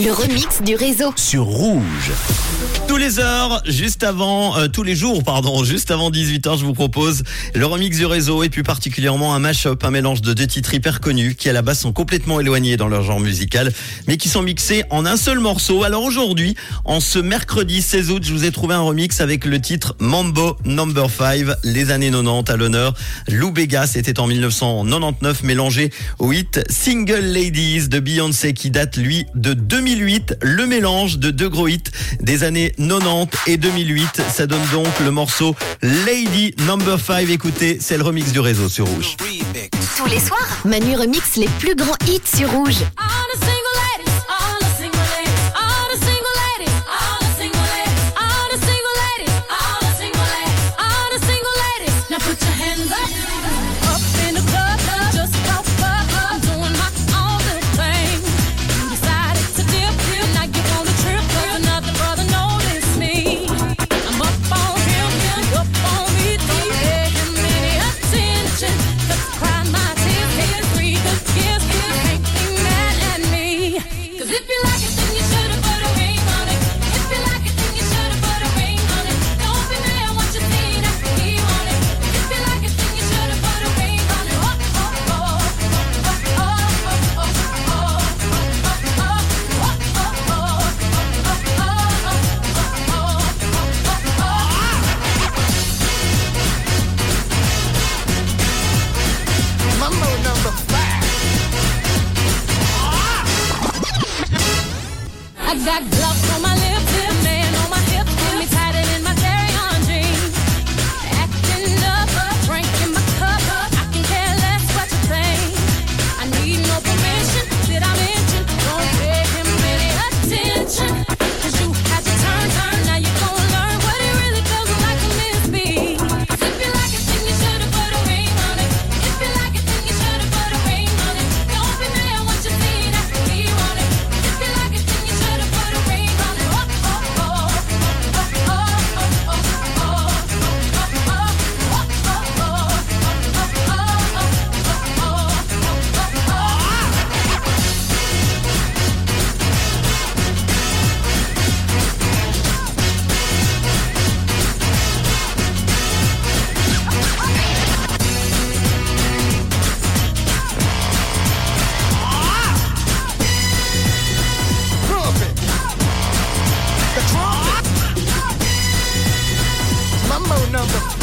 du réseau. sur Rouge. Tous les heures, juste avant, euh, tous les jours, pardon, juste avant 18h, je vous propose le remix du réseau et plus particulièrement un mash-up, un mélange de deux titres hyper connus qui à la base sont complètement éloignés dans leur genre musical, mais qui sont mixés en un seul morceau. Alors aujourd'hui, en ce mercredi 16 août, je vous ai trouvé un remix avec le titre Mambo Number 5, les années 90 à l'honneur. Lou Bega, c'était en 1999, mélangé au hit Single Ladies de Beyoncé qui date lui de 2008, le mélange de deux gros hits des années 90 et 2008. Ça donne donc le morceau Lady Number 5. Écoutez, c'est le remix du réseau sur Rouge. Tous les soirs, Manu remix les plus grands hits sur Rouge. I got Glock on Number.